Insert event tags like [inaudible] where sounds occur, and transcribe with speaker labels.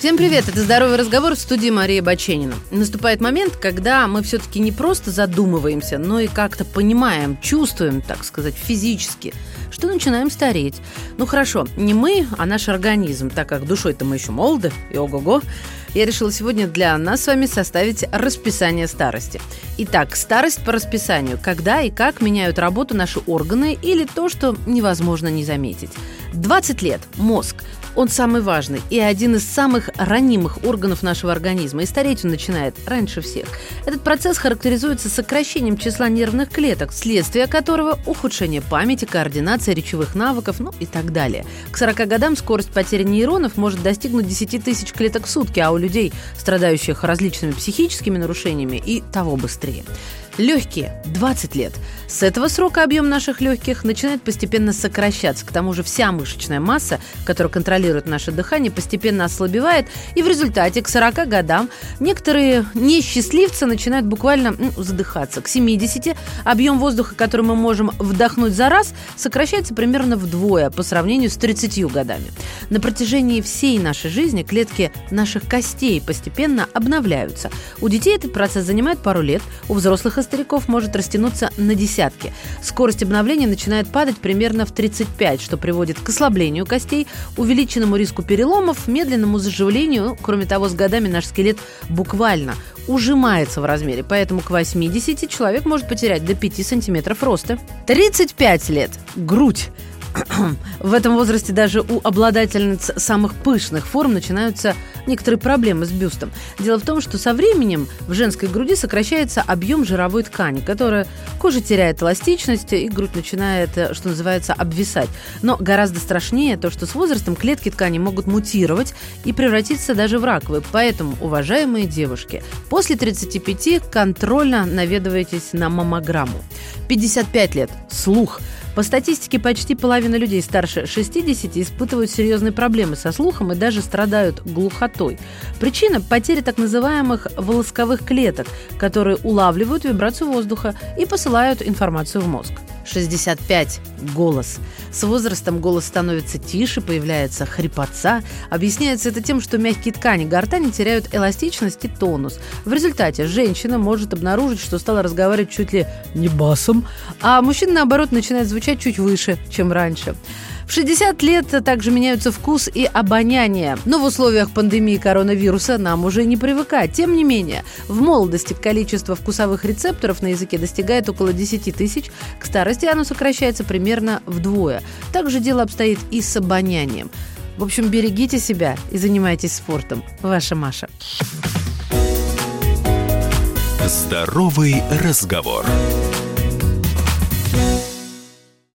Speaker 1: Всем привет, это «Здоровый разговор» в студии Мария Баченина. Наступает момент, когда мы все-таки не просто задумываемся, но и как-то понимаем, чувствуем, так сказать, физически, что начинаем стареть. Ну хорошо, не мы, а наш организм, так как душой-то мы еще молоды, и ого-го. Я решила сегодня для нас с вами составить расписание старости. Итак, старость по расписанию. Когда и как меняют работу наши органы или то, что невозможно не заметить. 20 лет. Мозг. Он самый важный и один из самых ранимых органов нашего организма. И стареть он начинает раньше всех. Этот процесс характеризуется сокращением числа нервных клеток, следствие которого ухудшение памяти, координации, речевых навыков, ну и так далее. К 40 годам скорость потери нейронов может достигнуть 10 тысяч клеток в сутки, а у людей, страдающих различными психическими нарушениями, и того быстрее. Легкие – 20 лет. С этого срока объем наших легких начинает постепенно сокращаться. К тому же вся мышечная масса, которая контролирует наше дыхание, постепенно ослабевает. И в результате к 40 годам некоторые несчастливцы начинают буквально ну, задыхаться. К 70 объем воздуха, который мы можем вдохнуть за раз, сокращается примерно вдвое по сравнению с 30 годами. На протяжении всей нашей жизни клетки наших костей постепенно обновляются. У детей этот процесс занимает пару лет, у взрослых и стариков может растянуться на десятки. Скорость обновления начинает падать примерно в 35, что приводит к ослаблению костей, увеличенному риску переломов, медленному заживлению. Кроме того, с годами наш скелет буквально ужимается в размере, поэтому к 80 человек может потерять до 5 сантиметров роста. 35 лет. Грудь. [clears throat] В этом возрасте даже у обладательниц самых пышных форм начинаются некоторые проблемы с бюстом. Дело в том, что со временем в женской груди сокращается объем жировой ткани, которая кожа теряет эластичность, и грудь начинает, э, что называется, обвисать. Но гораздо страшнее то, что с возрастом клетки ткани могут мутировать и превратиться даже в раковые. Поэтому, уважаемые девушки, после 35 контрольно наведывайтесь на маммограмму. 55 лет. Слух – по статистике, почти половина людей старше 60 испытывают серьезные проблемы со слухом и даже страдают глухотой. Причина – потеря так называемых волосковых клеток, которые улавливают вибрацию воздуха и посылают информацию в мозг. 65 – голос. С возрастом голос становится тише, появляется хрипотца. Объясняется это тем, что мягкие ткани гортани теряют эластичность и тонус. В результате женщина может обнаружить, что стала разговаривать чуть ли не басом, а мужчина, наоборот, начинает звучать чуть выше, чем раньше. В 60 лет также меняются вкус и обоняние. Но в условиях пандемии коронавируса нам уже не привыкать. Тем не менее, в молодости количество вкусовых рецепторов на языке достигает около 10 тысяч. К старости оно сокращается примерно вдвое. Также дело обстоит и с обонянием. В общем, берегите себя и занимайтесь спортом. Ваша Маша.
Speaker 2: Здоровый разговор.